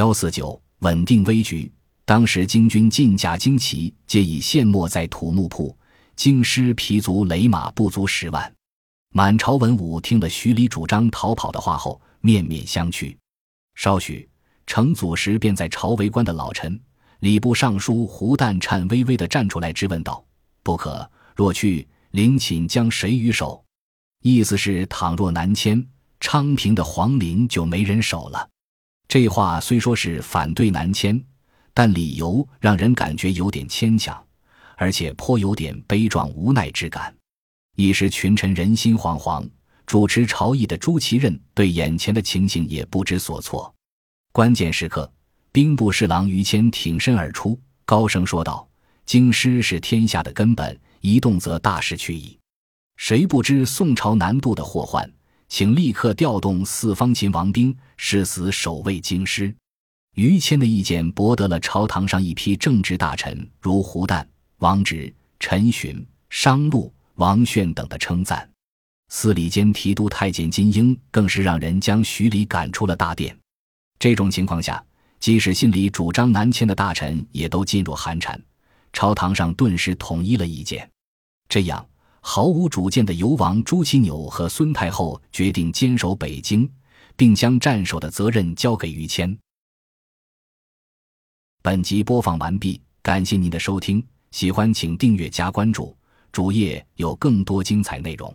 幺四九稳定危局。当时金军进甲精旗皆已陷没在土木铺，京师疲卒雷马不足十万。满朝文武听了徐礼主张逃跑的话后，面面相觑。稍许，成祖时便在朝为官的老臣礼部尚书胡旦颤巍巍地站出来质问道：“不可！若去，陵寝将谁与守？”意思是，倘若南迁，昌平的皇陵就没人守了。这话虽说是反对南迁。但理由让人感觉有点牵强，而且颇有点悲壮无奈之感。一时群臣人心惶惶，主持朝议的朱祁镇对眼前的情形也不知所措。关键时刻，兵部侍郎于谦挺身而出，高声说道：“京师是天下的根本，一动则大事去矣。谁不知宋朝南渡的祸患？请立刻调动四方秦王兵，誓死守卫京师。”于谦的意见博得了朝堂上一批政治大臣，如胡旦、王直、陈询、商禄、王炫等的称赞。司礼监提督太监金英更是让人将徐礼赶出了大殿。这种情况下，即使心里主张南迁的大臣也都噤若寒蝉。朝堂上顿时统一了意见。这样，毫无主见的游王朱祁钮和孙太后决定坚守北京，并将战守的责任交给于谦。本集播放完毕，感谢您的收听，喜欢请订阅加关注，主页有更多精彩内容。